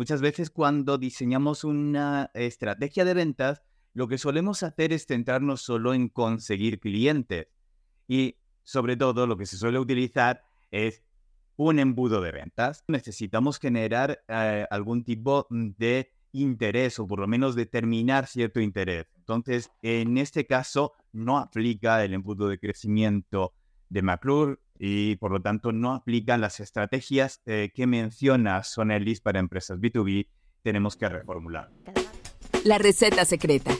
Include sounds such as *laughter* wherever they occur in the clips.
Muchas veces cuando diseñamos una estrategia de ventas, lo que solemos hacer es centrarnos solo en conseguir clientes. Y sobre todo lo que se suele utilizar es un embudo de ventas. Necesitamos generar eh, algún tipo de interés o por lo menos determinar cierto interés. Entonces, en este caso, no aplica el embudo de crecimiento de McClure y por lo tanto no aplican las estrategias eh, que menciona Sonelis para empresas B2B. Tenemos que reformular. La receta secreta.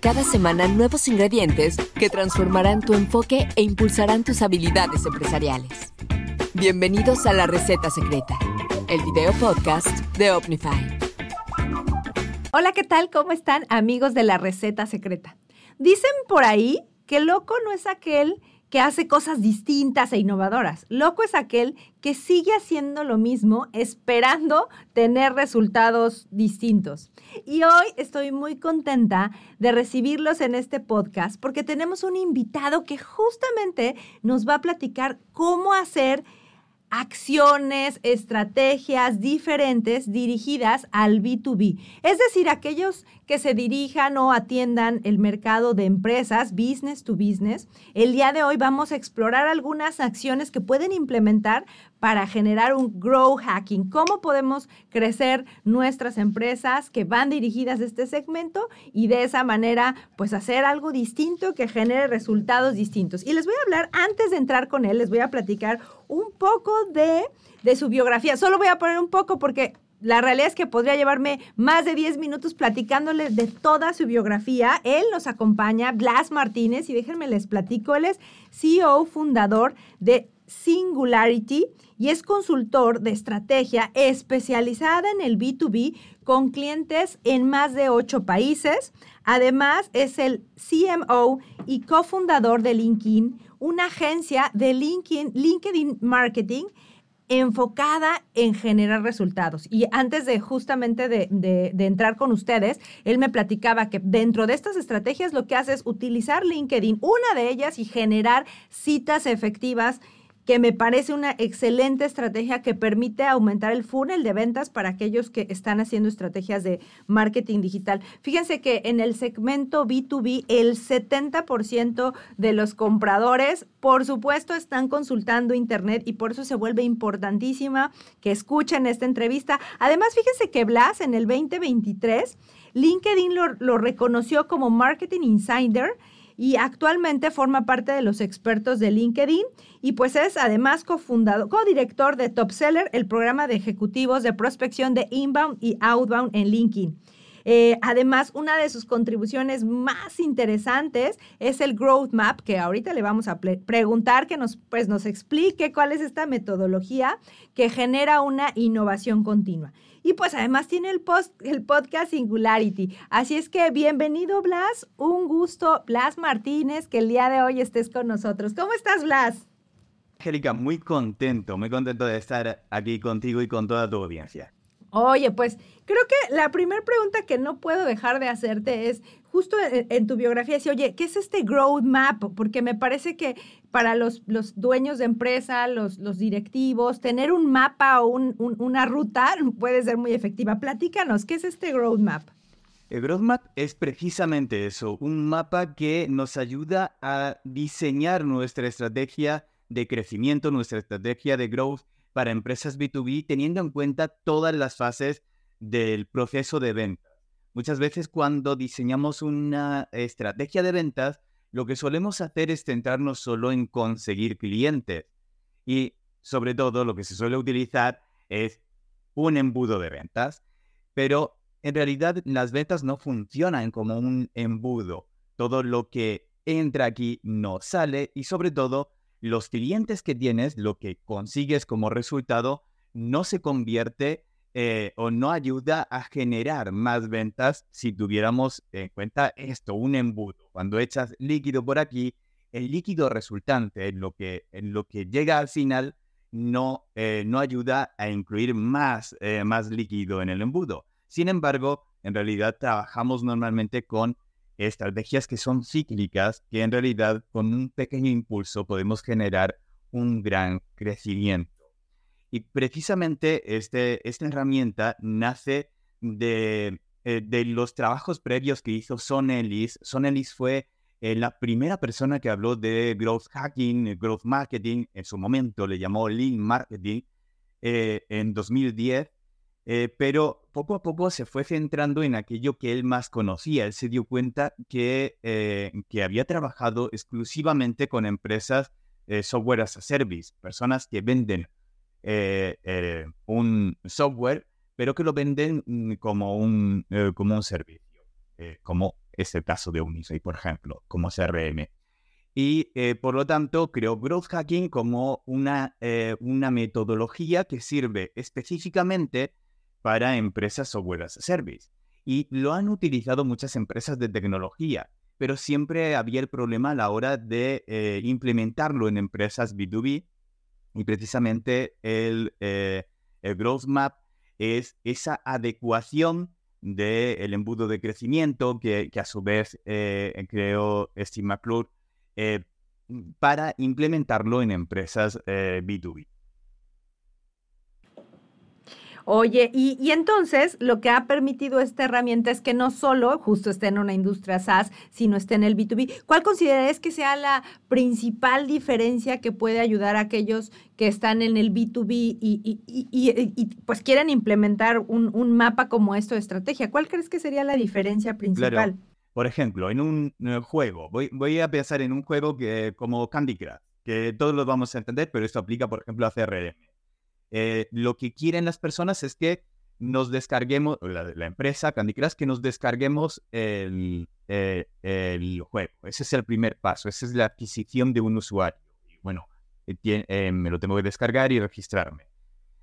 Cada semana nuevos ingredientes que transformarán tu enfoque e impulsarán tus habilidades empresariales. Bienvenidos a La Receta Secreta, el video podcast de Omnify. Hola, ¿qué tal? ¿Cómo están amigos de La Receta Secreta? Dicen por ahí que loco no es aquel que hace cosas distintas e innovadoras. Loco es aquel que sigue haciendo lo mismo esperando tener resultados distintos. Y hoy estoy muy contenta de recibirlos en este podcast porque tenemos un invitado que justamente nos va a platicar cómo hacer acciones, estrategias diferentes dirigidas al B2B. Es decir, aquellos que se dirijan o atiendan el mercado de empresas, business to business. El día de hoy vamos a explorar algunas acciones que pueden implementar para generar un grow hacking. ¿Cómo podemos crecer nuestras empresas que van dirigidas a este segmento y de esa manera pues hacer algo distinto que genere resultados distintos? Y les voy a hablar, antes de entrar con él, les voy a platicar un poco de, de su biografía. Solo voy a poner un poco porque la realidad es que podría llevarme más de 10 minutos platicándoles de toda su biografía. Él nos acompaña, Blas Martínez, y déjenme les platico, él es CEO fundador de Singularity y es consultor de estrategia especializada en el B2B con clientes en más de ocho países. Además, es el CMO y cofundador de LinkedIn, una agencia de LinkedIn, LinkedIn Marketing enfocada en generar resultados. Y antes de justamente de, de, entrar con ustedes, él me platicaba que dentro de estas estrategias lo que hace es utilizar LinkedIn, una de ellas, y generar citas efectivas que me parece una excelente estrategia que permite aumentar el funnel de ventas para aquellos que están haciendo estrategias de marketing digital. Fíjense que en el segmento B2B, el 70% de los compradores, por supuesto, están consultando Internet y por eso se vuelve importantísima que escuchen esta entrevista. Además, fíjense que Blas en el 2023, LinkedIn lo, lo reconoció como Marketing Insider y actualmente forma parte de los expertos de LinkedIn y pues es además cofundador, codirector de Top Seller, el programa de ejecutivos de prospección de inbound y outbound en LinkedIn. Eh, además, una de sus contribuciones más interesantes es el Growth Map, que ahorita le vamos a preguntar que nos, pues, nos explique cuál es esta metodología que genera una innovación continua. Y pues además tiene el, post, el podcast Singularity. Así es que bienvenido, Blas. Un gusto, Blas Martínez, que el día de hoy estés con nosotros. ¿Cómo estás, Blas? Angélica, muy contento, muy contento de estar aquí contigo y con toda tu audiencia. Oye, pues creo que la primera pregunta que no puedo dejar de hacerte es, justo en, tu biografía, decir, oye, ¿qué es este Growth Map? Porque me parece que para los, los dueños de empresa, los, los directivos, tener un mapa o una ruta *laughs* puede ser muy efectiva. Platícanos, ¿qué es este Growth Map? El Growth Map es precisamente eso, un mapa que nos ayuda a diseñar nuestra estrategia de crecimiento, nuestra estrategia de growth para empresas B2B teniendo en cuenta todas las fases del proceso de venta. Muchas veces cuando diseñamos una estrategia de ventas, lo que solemos hacer es centrarnos solo en conseguir clientes. Y sobre todo lo que se suele utilizar es un embudo de ventas. Pero en realidad las ventas no funcionan como un embudo. Todo lo que entra aquí no sale y sobre todo los clientes que tienes, lo que consigues como resultado, no se convierte eh, o no ayuda a generar más ventas si tuviéramos en cuenta esto, un embudo. Cuando echas líquido por aquí, el líquido resultante, en lo que, lo que llega al final, no, eh, no ayuda a incluir más, eh, más líquido en el embudo. Sin embargo, en realidad trabajamos normalmente con estrategias que son cíclicas, que en realidad con un pequeño impulso podemos generar un gran crecimiento. Y precisamente este, esta herramienta nace de, eh, de los trabajos previos que hizo Son Ellis. Son Ellis fue eh, la primera persona que habló de growth hacking, growth marketing, en su momento le llamó lean marketing, eh, en 2010, pero poco a poco se fue centrando en aquello que él más conocía. Él se dio cuenta que, que había trabajado exclusivamente con empresas software as a service, personas que venden un software pero que lo venden mm, como un, eh, como un servicio, eh, como es el caso de Unisei, por ejemplo, como CRM. Y eh, por lo tanto, creo Growth Hacking como una, una metodología que sirve específicamente para empresas software as a service. Y lo han utilizado muchas empresas de tecnología, pero siempre había el problema a la hora de implementarlo en empresas B2B. Y precisamente el, el Growth Map es esa adecuación del embudo de crecimiento que, a su vez eh, creó Steve McClure eh, para implementarlo en empresas B2B. Oye, y, entonces lo que ha permitido esta herramienta es que no solo justo esté en una industria SaaS, sino esté en el B2B. ¿Cuál consideras que sea la principal diferencia que puede ayudar a aquellos que están en el B2B y, pues quieren implementar un, mapa como esto de estrategia? ¿Cuál crees que sería la diferencia principal? Por ejemplo, en un juego, voy, voy a pensar en un juego que como Candy Crush, que todos lo vamos a entender, pero esto aplica, por ejemplo, a CRM eh, lo que quieren las personas es que nos descarguemos, la, empresa Candy Crush, que nos descarguemos el, eh, el, juego. Ese es el primer paso, esa es la adquisición de un usuario. bueno, eh, me lo tengo que descargar y registrarme.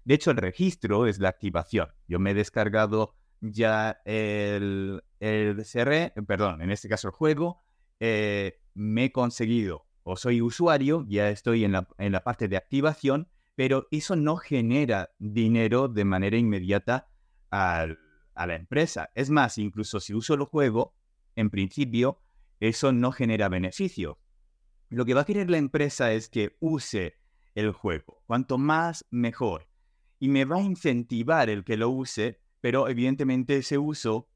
De hecho, el registro es la activación. Yo me he descargado ya el, el perdón, en este caso el juego, me he conseguido o soy usuario, ya estoy en la, en la parte de activación pero eso no genera dinero de manera inmediata a la empresa. Es más, incluso si uso el juego, en principio, eso no genera beneficio. Lo que va a querer la empresa es que use el juego. Cuanto más, mejor. Y me va a incentivar el que lo use, pero evidentemente ese uso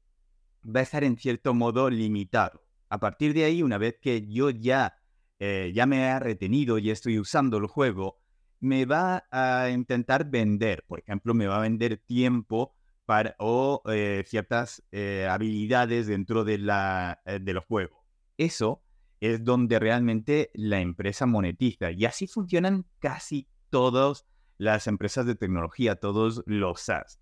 va a estar en cierto modo limitado. A partir de ahí, una vez que yo ya, eh, ya me he retenido y estoy usando el juego, me va a intentar vender, por ejemplo, me va a vender tiempo para, o eh, ciertas eh, habilidades dentro de la, eh, del juego. Eso es donde realmente la empresa monetiza y así funcionan casi todas las empresas de tecnología, todos los SaaS.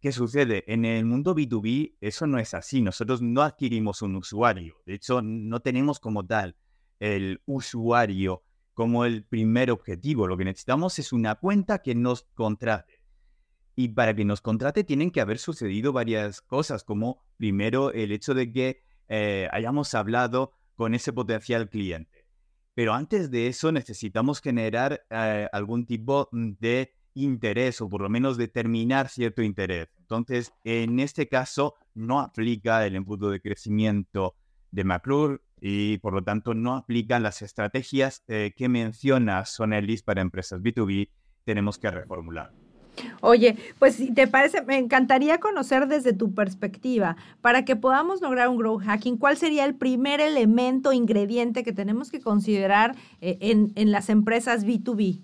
¿Qué sucede? En el mundo B2B eso no es así. Nosotros no adquirimos un usuario. De hecho, no tenemos como tal el usuario como el primer objetivo. Lo que necesitamos es una cuenta que nos contrate. Y para que nos contrate tienen que haber sucedido varias cosas, como primero el hecho de que eh, hayamos hablado con ese potencial cliente. Pero antes de eso necesitamos generar eh, algún tipo de interés o por lo menos determinar cierto interés. Entonces, en este caso, no aplica el embudo de crecimiento de McClure y por lo tanto no aplican las estrategias eh, que menciona Sonelis para empresas B2B, tenemos que reformular. Oye, pues si te parece, me encantaría conocer desde tu perspectiva, para que podamos lograr un growth hacking, ¿cuál sería el primer elemento, ingrediente que tenemos que considerar eh, en, en, las empresas B2B?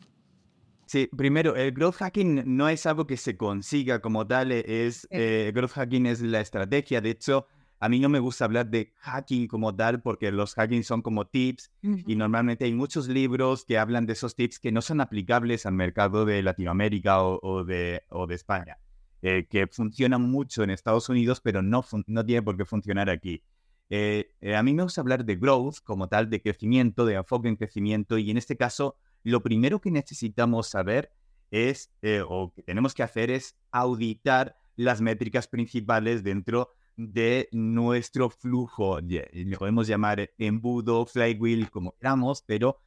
Sí, primero, el growth hacking no es algo que se consiga como tal, es, eh, growth hacking es la estrategia, de hecho, a mí no me gusta hablar de hacking como tal porque los hacking son como tips y normalmente hay muchos libros que hablan de esos tips que no son aplicables al mercado de Latinoamérica o, de, o de, España, eh, que funcionan mucho en Estados Unidos pero no, no tiene por qué funcionar aquí. Eh, eh, a mí me gusta hablar de growth como tal, de crecimiento, de enfoque en crecimiento y en este caso lo primero que necesitamos saber es, o que tenemos que hacer es auditar las métricas principales dentro de nuestro flujo, le podemos llamar embudo, flywheel, como queramos, pero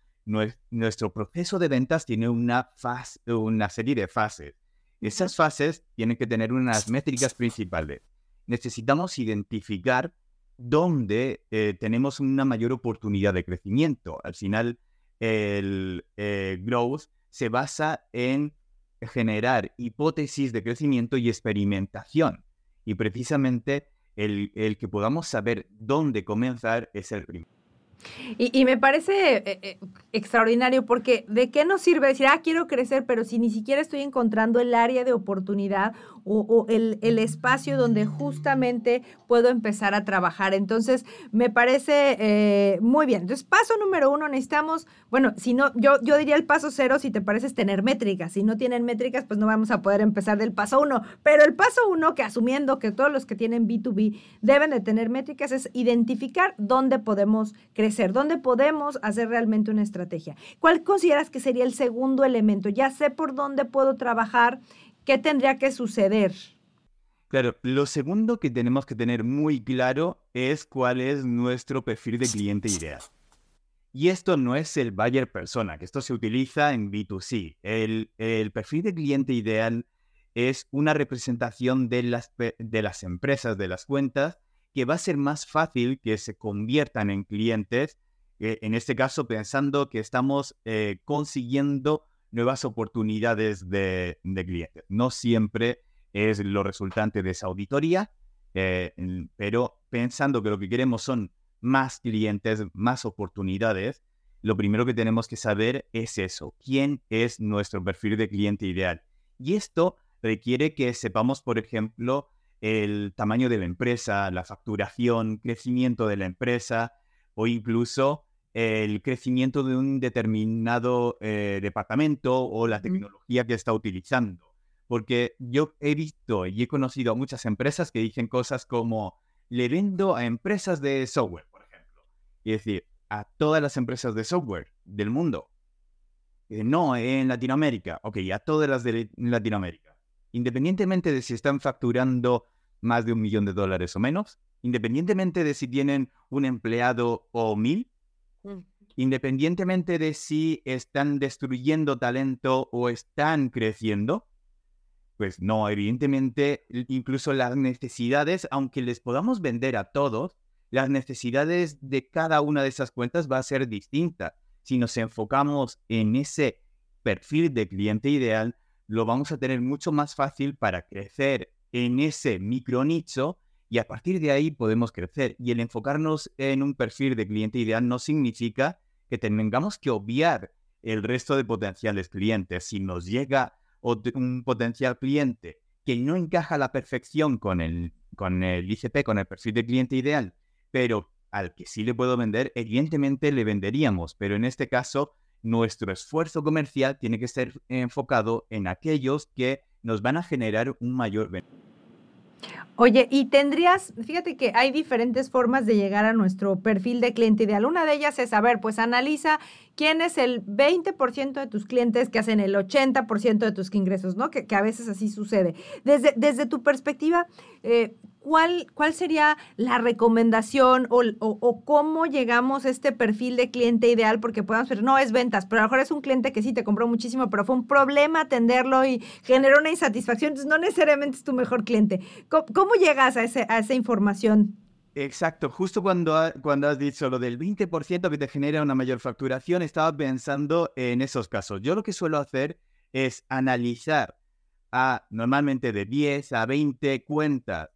nuestro proceso de ventas tiene una, fase, una serie de fases. Esas fases tienen que tener unas métricas *laughs* principales. Necesitamos identificar dónde eh, tenemos una mayor oportunidad de crecimiento. Al final, el eh, growth se basa en generar hipótesis de crecimiento y experimentación. Y precisamente el, el que podamos saber dónde comenzar es el primero. Y, me parece eh, eh, extraordinario porque ¿de qué nos sirve decir, ah, quiero crecer, pero si ni siquiera estoy encontrando el área de oportunidad o, el, espacio donde justamente puedo empezar a trabajar? Entonces, me parece eh, muy bien. Entonces, paso número uno, necesitamos, bueno, si no, yo, yo diría el paso cero, si te parece, es tener métricas. Si no tienen métricas, pues no vamos a poder empezar del paso uno. Pero el paso uno, que asumiendo que todos los que tienen B2B deben de tener métricas, es identificar dónde podemos crecer ¿Dónde podemos hacer realmente una estrategia? ¿Cuál consideras que sería el segundo elemento? Ya sé por dónde puedo trabajar, ¿qué tendría que suceder? Claro, lo segundo que tenemos que tener muy claro es cuál es nuestro perfil de cliente ideal. Y esto no es el buyer persona, que esto se utiliza en B2C. El, perfil de cliente ideal es una representación de las, de las empresas, de las cuentas, que va a ser más fácil que se conviertan en clientes, eh, en este caso pensando que estamos eh, consiguiendo nuevas oportunidades de, clientes. No siempre es lo resultante de esa auditoría, eh, pero pensando que lo que queremos son más clientes, más oportunidades, lo primero que tenemos que saber es eso, quién es nuestro perfil de cliente ideal. Y esto requiere que sepamos, por ejemplo, el tamaño de la empresa, la facturación, crecimiento de la empresa o incluso el crecimiento de un determinado eh, departamento o la tecnología que está utilizando. Porque yo he visto y he conocido a muchas empresas que dicen cosas como, le vendo a empresas de software, por ejemplo. Y decir, a todas las empresas de software del mundo. no, en Latinoamérica. Ok, a todas las de Latinoamérica. Independientemente de si están facturando más de un millón de dólares o menos, independientemente de si tienen un empleado o mil. Independientemente de si están destruyendo talento o están creciendo, pues no, evidentemente, incluso las necesidades, aunque les podamos vender a todos, las necesidades de cada una de esas cuentas va a ser distinta. Si nos enfocamos en ese perfil de cliente ideal, lo vamos a tener mucho más fácil para crecer en ese micro nicho y a partir de ahí podemos crecer. Y el enfocarnos en un perfil de cliente ideal no significa que tengamos que obviar el resto de potenciales clientes. Si nos llega un potencial cliente que no encaja a la perfección con el, con el ICP, con el perfil de cliente ideal, pero al que sí le puedo vender, evidentemente le venderíamos, pero en este caso nuestro esfuerzo comercial tiene que ser enfocado en aquellos que nos van a generar un mayor beneficio. Oye, y tendrías, fíjate que hay diferentes formas de llegar a nuestro perfil de cliente ideal. Una de ellas es, saber, pues analiza quién es el 20% de tus clientes que hacen el 80% de tus ingresos, ¿no? Que, que, a veces así sucede. Desde, desde tu perspectiva, eh, ¿cuál, ¿cuál sería la recomendación o, cómo llegamos a este perfil de cliente ideal? Porque podemos ver, no es ventas, pero a lo mejor es un cliente que sí te compró muchísimo, pero fue un problema atenderlo y generó una insatisfacción, entonces no necesariamente es tu mejor cliente. ¿Cómo, llegas a, ese, a esa información? Exacto, justo cuando, cuando has dicho lo del 20% que te genera una mayor facturación, estaba pensando en esos casos. Yo lo que suelo hacer es analizar a normalmente de 10 a 20 cuentas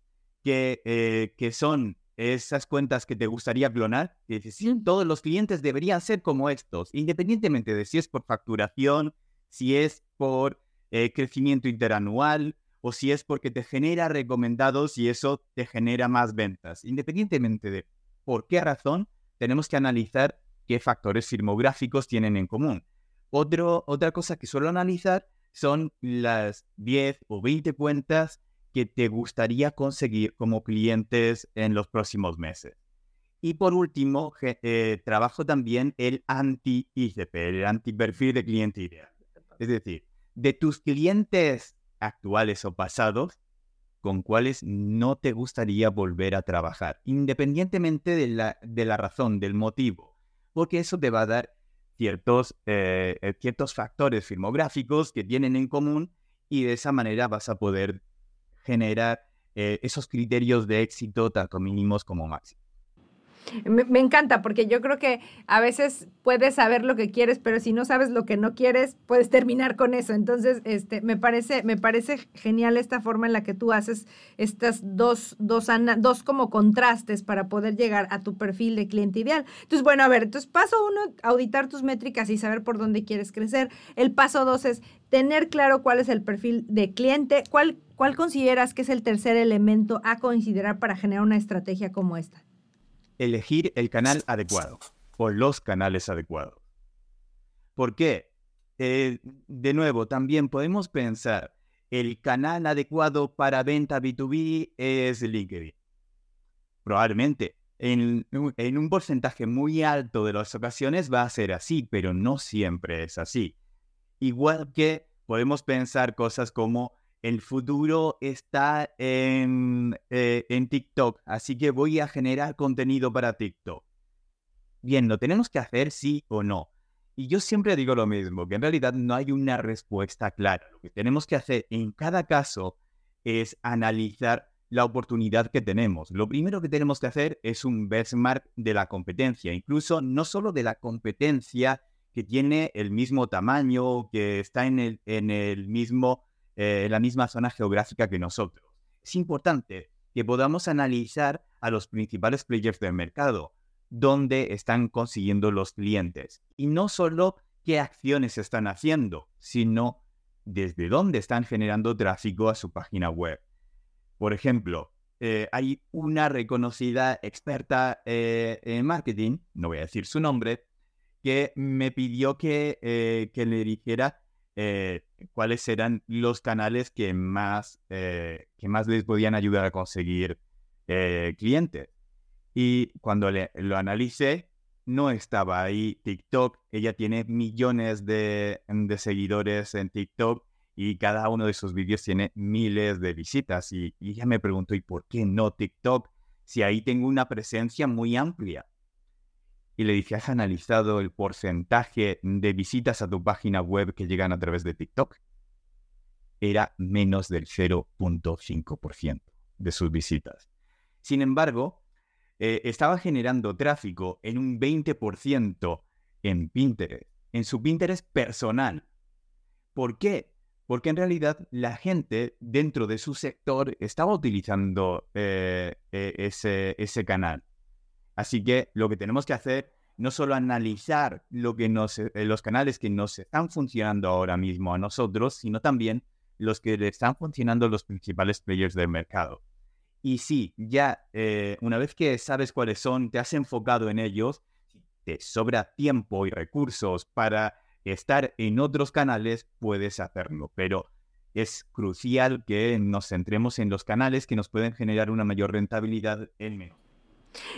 que, eh, que son esas cuentas que te gustaría clonar. Y dices, sí, todos los clientes deberían ser como estos, independientemente de si es por facturación, si es por eh, crecimiento interanual o si es porque te genera recomendados y eso te genera más ventas. Independientemente de por qué razón, tenemos que analizar qué factores firmográficos tienen en común. Otro, otra cosa que suelo analizar son las 10 o 20 cuentas que te gustaría conseguir como clientes en los próximos meses. Y por último, eh, trabajo también el anti-ICP, el anti-perfil de cliente ideal. Es decir, de tus clientes actuales o pasados con cuáles no te gustaría volver a trabajar, independientemente de la, de la razón, del motivo, porque eso te va a dar ciertos, eh, eh, ciertos factores filmográficos que tienen en común y de esa manera vas a poder generar eh, esos criterios de éxito tanto mínimos como máximos. Me, encanta porque yo creo que a veces puedes saber lo que quieres, pero si no sabes lo que no quieres, puedes terminar con eso. Entonces, este, me parece, me parece genial esta forma en la que tú haces estas dos, dos, dos como contrastes para poder llegar a tu perfil de cliente ideal. Entonces, bueno, a ver, entonces paso uno, auditar tus métricas y saber por dónde quieres crecer. El paso dos es tener claro cuál es el perfil de cliente. ¿Cuál, cuál consideras que es el tercer elemento a considerar para generar una estrategia como esta? Elegir el canal adecuado o los canales adecuados. ¿Por qué? Eh, de nuevo, también podemos pensar, el canal adecuado para venta B2B es LinkedIn. Probablemente, en, en, un porcentaje muy alto de las ocasiones va a ser así, pero no siempre es así. Igual que podemos pensar cosas como el futuro está en, eh, en TikTok, así que voy a generar contenido para TikTok. Bien, ¿lo tenemos que hacer sí o no? Y yo siempre digo lo mismo, que en realidad no hay una respuesta clara. Lo que tenemos que hacer en cada caso es analizar la oportunidad que tenemos. Lo primero que tenemos que hacer es un benchmark de la competencia, incluso no solo de la competencia que tiene el mismo tamaño, que está en el, en el mismo en eh, la misma zona geográfica que nosotros. Es importante que podamos analizar a los principales players del mercado, dónde están consiguiendo los clientes. Y no solo qué acciones están haciendo, sino desde dónde están generando tráfico a su página web. Por ejemplo, eh, hay una reconocida experta eh, en marketing, no voy a decir su nombre, que me pidió que, que le dijera eh, cuáles eran los canales que más, eh, que más les podían ayudar a conseguir eh, clientes. Y cuando lo analicé, no estaba ahí TikTok. Ella tiene millones de, de, seguidores en TikTok y cada uno de sus vídeos tiene miles de visitas. Y, y ella me preguntó, ¿y por qué no TikTok? Si ahí tengo una presencia muy amplia y le dije, ¿has analizado el porcentaje de visitas a tu página web que llegan a través de TikTok? Era menos del 0.5% de sus visitas. Sin embargo, eh, estaba generando tráfico en un 20% en Pinterest, en su Pinterest personal. ¿Por qué? Porque en realidad la gente dentro de su sector estaba utilizando eh, eh, ese, ese canal. Así que lo que tenemos que hacer no solo analizar lo que eh, los canales que nos están funcionando ahora mismo a nosotros, sino también los que le están funcionando a los principales players del mercado. Y sí, ya eh, una vez que sabes cuáles son, te has enfocado en ellos, te sobra tiempo y recursos para estar en otros canales, puedes hacerlo. Pero es crucial que nos centremos en los canales que nos pueden generar una mayor rentabilidad en menos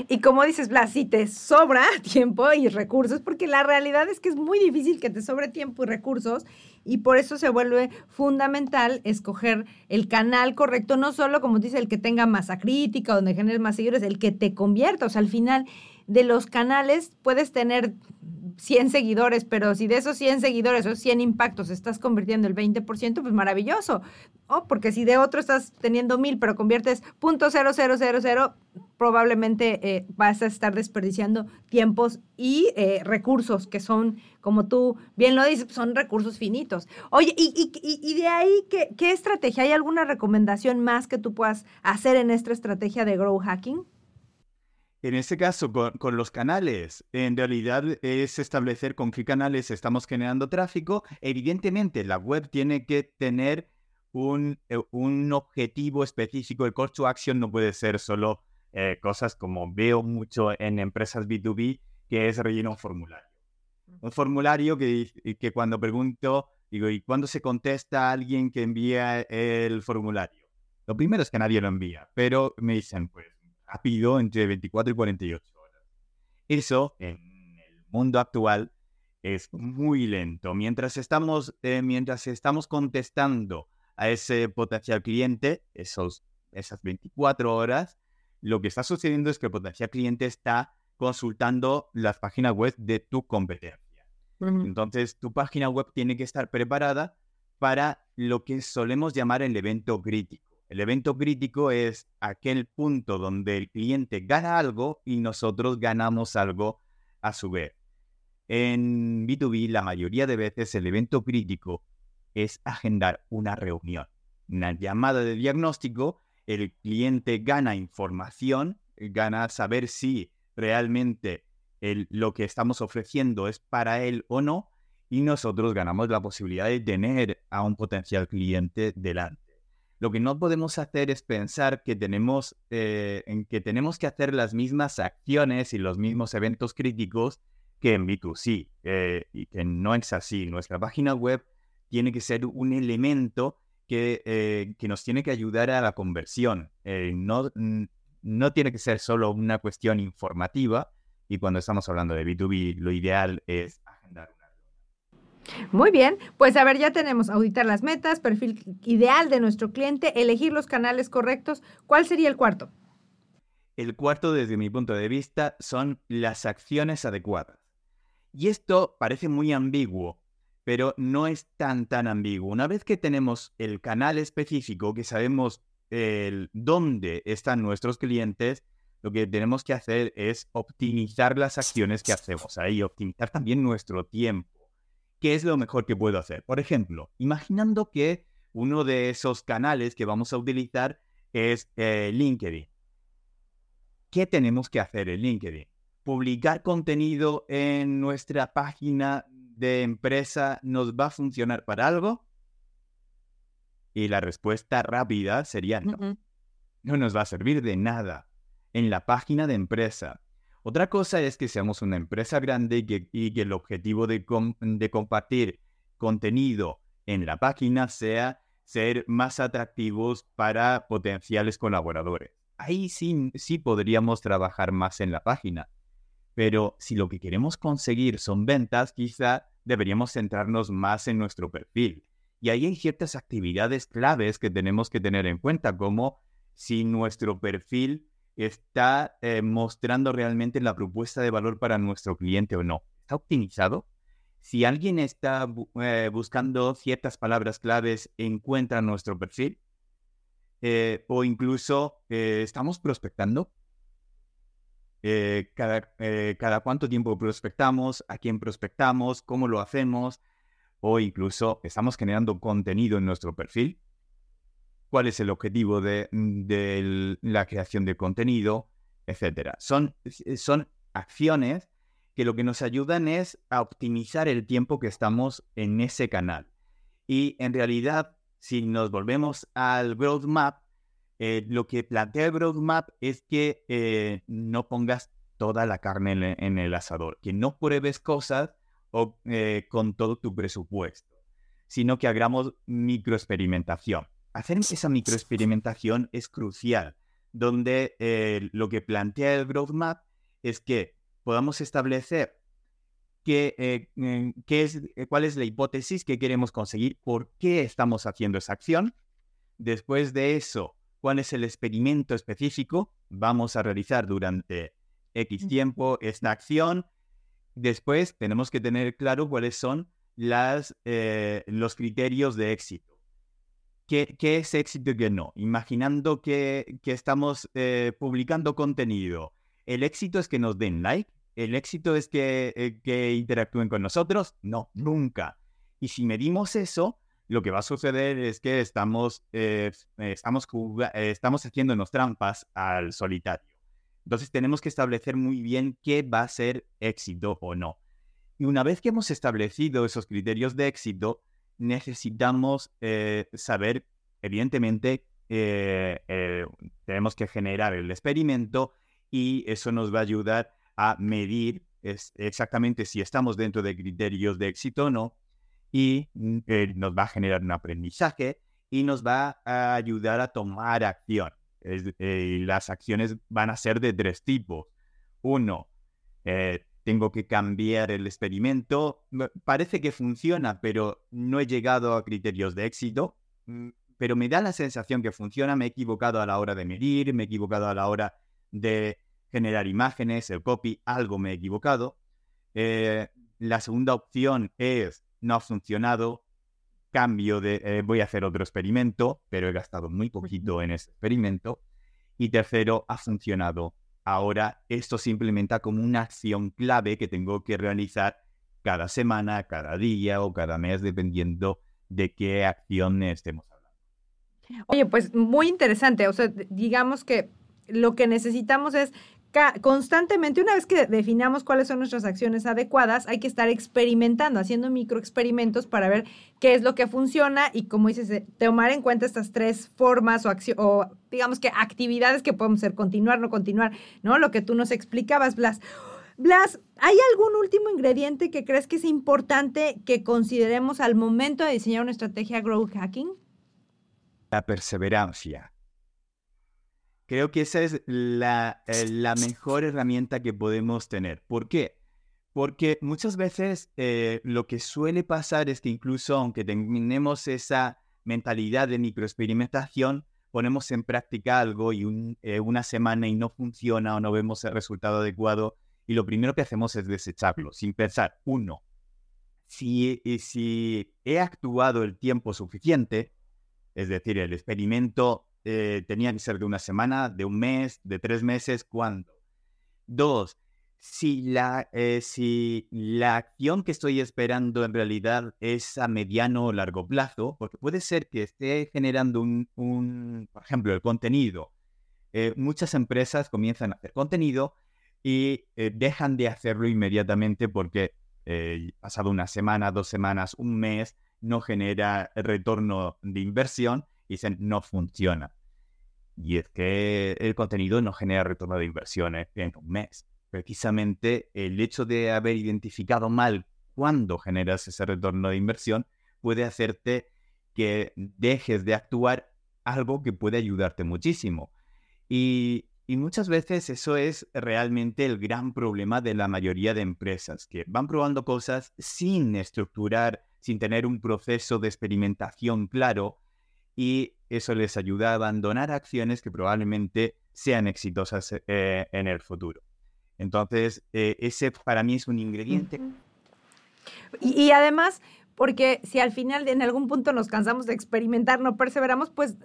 y como dices, Blas, si te sobra *laughs* tiempo y recursos, porque la realidad es que es muy difícil que te sobre tiempo y recursos, y por eso se vuelve fundamental escoger el canal correcto, no solo, como dice, el que tenga masa crítica, donde generes más seguidores, el que te convierta. O sea, al final de los canales puedes tener 100 seguidores, pero si de esos 100 seguidores o 100 impactos estás convirtiendo el 20%, pues maravilloso. O porque si de otro estás teniendo 1000, pero conviertes .0000, probablemente eh, vas a estar desperdiciando tiempos y eh, recursos que son, como tú bien lo dices, son recursos finitos. Oye, y, y, de ahí, ¿qué, ¿qué estrategia? ¿Hay alguna recomendación más que tú puedas hacer en esta estrategia de Grow Hacking? En este caso, con, los canales, en realidad es establecer con qué canales estamos generando tráfico. Evidentemente, la web tiene que tener un, eh, un objetivo específico. El call to action no puede ser solo eh, cosas como veo mucho en empresas B2B, que es rellenar un formulario. Un formulario que, que cuando pregunto, digo, ¿y cuándo se contesta a alguien que envía el formulario? Lo primero es que nadie lo envía, pero me dicen, pues, rápido entre 24 y 48 horas. Eso en el mundo actual es muy lento. Mientras estamos, eh, mientras estamos contestando a ese potencial cliente, esos, esas 24 horas, lo que está sucediendo es que el potencial cliente está consultando las páginas web de tu competencia. Entonces, tu página web tiene que estar preparada para lo que solemos llamar el evento crítico. El evento crítico es aquel punto donde el cliente gana algo y nosotros ganamos algo a su vez. En B2B, la mayoría de veces el evento crítico es agendar una reunión, una llamada de diagnóstico. El cliente gana información, gana saber si realmente lo que estamos ofreciendo es para él o no, y nosotros ganamos la posibilidad de tener a un potencial cliente delante. Lo que no podemos hacer es pensar que tenemos, eh, que hacer las mismas acciones y los mismos eventos críticos que en B2C, eh, y que no es así. Nuestra página web tiene que ser un elemento que, eh, nos tiene que ayudar a la conversión. no, no tiene que ser solo una cuestión informativa, y cuando estamos hablando de B2B, lo ideal es muy bien, pues a ver, ya tenemos auditar las metas, perfil ideal de nuestro cliente, elegir los canales correctos. ¿Cuál sería el cuarto? El cuarto, desde mi punto de vista, son las acciones adecuadas. Y esto parece muy ambiguo, pero no es tan tan ambiguo. Una vez que tenemos el canal específico, que sabemos dónde están nuestros clientes, lo que tenemos que hacer es optimizar las acciones que hacemos ahí, optimizar también nuestro tiempo. ¿Qué es lo mejor que puedo hacer? Por ejemplo, imaginando que uno de esos canales que vamos a utilizar es eh, LinkedIn. ¿Qué tenemos que hacer en LinkedIn? ¿Publicar contenido en nuestra página de empresa nos va a funcionar para algo? Y la respuesta rápida sería no. No nos va a servir de nada. En la página de empresa otra cosa es que seamos una empresa grande y que, el objetivo de, compartir contenido en la página sea ser más atractivos para potenciales colaboradores. Ahí sí, sí podríamos trabajar más en la página. Pero si lo que queremos conseguir son ventas, quizá deberíamos centrarnos más en nuestro perfil. Y ahí hay ciertas actividades claves que tenemos que tener en cuenta, como si nuestro perfil está eh, mostrando realmente la propuesta de valor para nuestro cliente o no. ¿Está optimizado? Si alguien está eh, buscando ciertas palabras claves, encuentra nuestro perfil. Eh, o incluso estamos prospectando. Cada, cada cuánto tiempo prospectamos, a quién prospectamos, cómo lo hacemos, o incluso estamos generando contenido en nuestro perfil cuál es el objetivo de, mm, la creación de contenido, etc. Son, eh, son acciones que lo que nos ayudan es a optimizar el tiempo que estamos en ese canal. Y en realidad, si nos volvemos al Growth Map, eh, lo que plantea el Growth Map es que eh, no pongas toda la carne en, el asador, que no pruebes cosas o, con todo tu presupuesto, sino que hagamos microexperimentación hacer esa microexperimentación es crucial, donde eh, lo que plantea el Growth Map es que podamos establecer qué, eh, es, eh, cuál es la hipótesis que queremos conseguir, por qué estamos haciendo esa acción. Después de eso, cuál es el experimento específico vamos a realizar durante X tiempo esta acción. Después tenemos que tener claro cuáles son las, los criterios de éxito ¿Qué, es éxito y qué no? Imaginando que, estamos eh, publicando contenido. ¿El éxito es que nos den like? ¿El éxito es que, eh, que interactúen con nosotros? No, nunca. Y si medimos eso, lo que va a suceder es que estamos, eh, estamos, estamos haciéndonos trampas al solitario. Entonces tenemos que establecer muy bien qué va a ser éxito o no. Y una vez que hemos establecido esos criterios de éxito, necesitamos eh, saber, evidentemente, eh, eh, tenemos que generar el experimento y eso nos va a ayudar a medir exactamente si estamos dentro de criterios de éxito o no y mm, nos va a generar un aprendizaje y nos va a ayudar a tomar acción. las acciones van a ser de tres tipos. Uno, tengo que cambiar el experimento. Parece que funciona, pero no he llegado a criterios de éxito. Mm, pero me da la sensación que funciona. Me he equivocado a la hora de medir, me he equivocado a la hora de generar imágenes, el copy, algo me he equivocado. Eh, la segunda opción es no ha funcionado, cambio de, eh, voy a hacer otro experimento, pero he gastado muy poquito en ese experimento. Y tercero, ha funcionado. Ahora esto se implementa como una acción clave que tengo que realizar cada semana, cada día o cada mes, dependiendo de qué acción estemos hablando. Oye, pues muy interesante. O sea, digamos que lo que necesitamos es constantemente, una vez que definamos cuáles son nuestras acciones adecuadas, hay que estar experimentando, haciendo microexperimentos para ver qué es lo que funciona y, como dices, eh, tomar en cuenta estas tres formas o, digamos que actividades que podemos hacer, continuar, no continuar, ¿no? Lo que tú nos explicabas, Blas. Blas, ¿hay algún último ingrediente que crees que es importante que consideremos al momento de diseñar una estrategia growth hacking? La perseverancia. Creo que esa es la, eh, la mejor herramienta que podemos tener. ¿Por qué? Porque muchas veces eh, lo que suele pasar es que incluso aunque tenemos esa mentalidad de microexperimentación, ponemos en práctica algo y eh, una semana y no funciona o no vemos el resultado adecuado y lo primero que hacemos es desecharlo sin pensar, uno, si, si he actuado el tiempo suficiente, es decir, el experimento eh, tenía que ser de una semana, de un mes, de tres meses, ¿cuándo? Dos, si la, eh, si la acción que estoy esperando en realidad es a mediano o largo plazo, porque puede ser que esté generando un, un por ejemplo, el contenido. Eh, muchas empresas comienzan a hacer contenido y dejan de hacerlo inmediatamente porque pasado una semana, dos semanas, un mes, no genera retorno de inversión y dicen no funciona. Y es que el contenido no genera retorno de inversiones en un mes. Precisamente el hecho de haber identificado mal cuándo generas ese retorno de inversión puede hacerte que dejes de actuar algo que puede ayudarte muchísimo. Y, y, muchas veces eso es realmente el gran problema de la mayoría de empresas, que van probando cosas sin estructurar, sin tener un proceso de experimentación claro y eso les ayuda a abandonar acciones que probablemente sean exitosas eh, en el futuro. Entonces, eh, ese para mí es un ingrediente. y, además, porque si al final en algún punto nos cansamos de experimentar, no perseveramos, pues,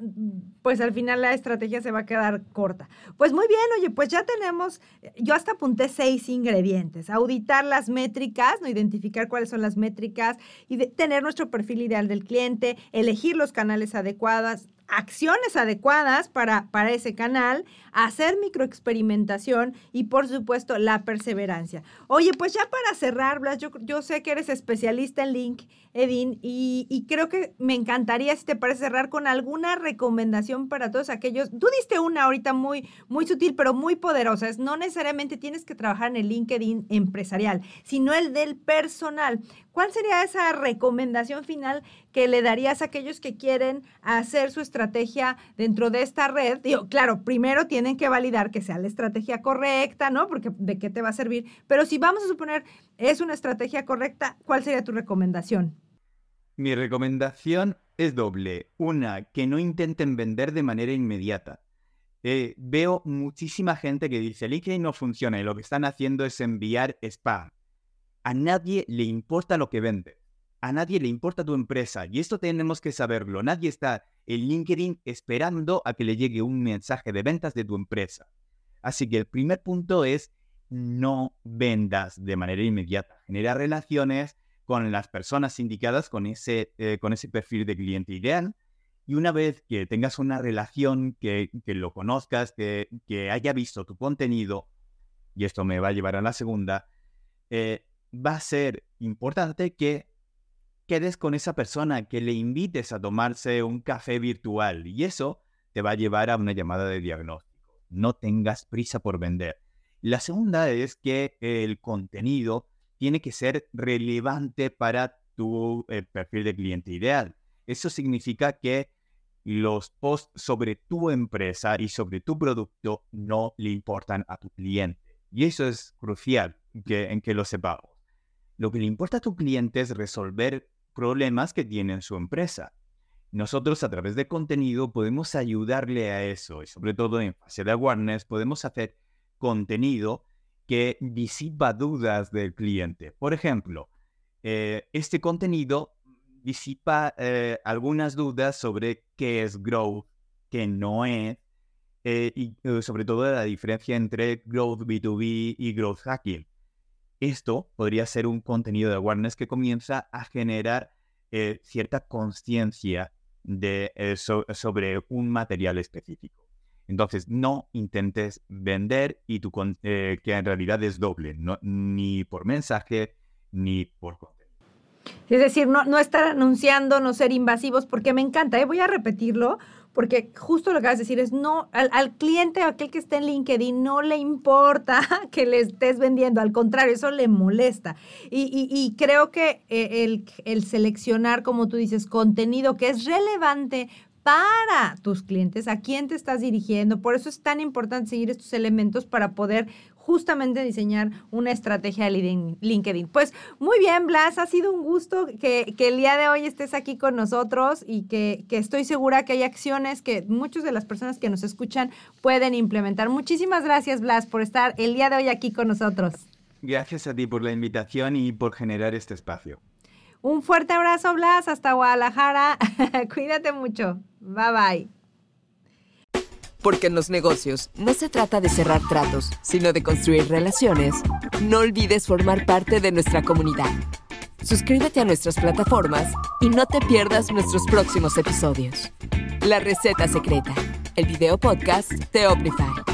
pues al final la estrategia se va a quedar corta. Pues muy bien, oye, pues ya tenemos, yo hasta apunté seis ingredientes, auditar las métricas, no identificar cuáles son las métricas y tener nuestro perfil ideal del cliente, elegir los canales adecuados, acciones adecuadas para, para ese canal, hacer microexperimentación y por supuesto la perseverancia. Oye, pues ya para cerrar, Blas, yo, yo sé que eres especialista en Link, Edin, y, y, creo que me encantaría, si te parece, cerrar con alguna recomendación para todos aquellos. Tú diste una ahorita muy, muy sutil, pero muy poderosa. Es no necesariamente tienes que trabajar en el LinkedIn empresarial, sino el del personal. ¿Cuál sería esa recomendación final que le darías a aquellos que quieren hacer su estrategia dentro de esta red? Digo, claro, primero tienen que validar que sea la estrategia correcta, ¿no? Porque de qué te va a servir. Pero si vamos a suponer es una estrategia correcta, ¿cuál sería tu recomendación? Mi recomendación es doble. Una, que no intenten vender de manera inmediata. Eh, veo muchísima gente que dice, LinkedIn no funciona y lo que están haciendo es enviar spam a nadie le importa lo que vende. A nadie le importa tu empresa. Y esto tenemos que saberlo. Nadie está en LinkedIn esperando a que le llegue un mensaje de ventas de tu empresa. Así que el primer punto es no vendas de manera inmediata. Genera relaciones con las personas indicadas, con ese, eh, con ese perfil de cliente ideal. Y una vez que tengas una relación, que, lo conozcas, que, haya visto tu contenido, y esto me va a llevar a la segunda, eh, va a ser importante que quedes con esa persona, que le invites a tomarse un café virtual y eso te va a llevar a una llamada de diagnóstico. No tengas prisa por vender. La segunda es que el contenido tiene que ser relevante para tu eh, perfil de cliente ideal. Eso significa que los posts sobre tu empresa y sobre tu producto no le importan a tu cliente. Y eso es crucial que, en que lo sepamos. Lo que le importa a tu cliente es resolver problemas que tiene en su empresa. Nosotros a través de contenido podemos ayudarle a eso y sobre todo en fase de awareness podemos hacer contenido que disipa dudas del cliente. Por ejemplo, eh, este contenido disipa eh, algunas dudas sobre qué es growth, qué no es, eh, y sobre todo la diferencia entre growth B2B y growth hacking. Esto podría ser un contenido de awareness que comienza a generar cierta conciencia sobre un material específico. Entonces, no intentes vender y tu, que en realidad es doble, ni por mensaje ni por contenido. Es decir, no, no estar anunciando, no ser invasivos, porque me encanta, ¿eh? voy a repetirlo, porque justo lo que vas a decir es, no, al, cliente o aquel que esté en LinkedIn no le importa *laughs* que le estés vendiendo, al contrario, eso le molesta. Y, creo que eh, el, el seleccionar, como tú dices, contenido que es relevante para tus clientes, a quién te estás dirigiendo. Por eso es tan importante seguir estos elementos para poder justamente diseñar una estrategia de LinkedIn. Pues muy bien, Blas, ha sido un gusto que, el día de hoy estés aquí con nosotros y que, que, estoy segura que hay acciones que muchas de las personas que nos escuchan pueden implementar. Muchísimas gracias, Blas, por estar el día de hoy aquí con nosotros. Gracias a ti por la invitación y por generar este espacio. Un fuerte abrazo, Blas, hasta Guadalajara. *laughs* Cuídate mucho. Bye bye. Porque en los negocios no se trata de cerrar tratos, sino de construir relaciones, no olvides formar parte de nuestra comunidad. Suscríbete a nuestras plataformas y no te pierdas nuestros próximos episodios. La receta secreta, el video podcast de Omnify.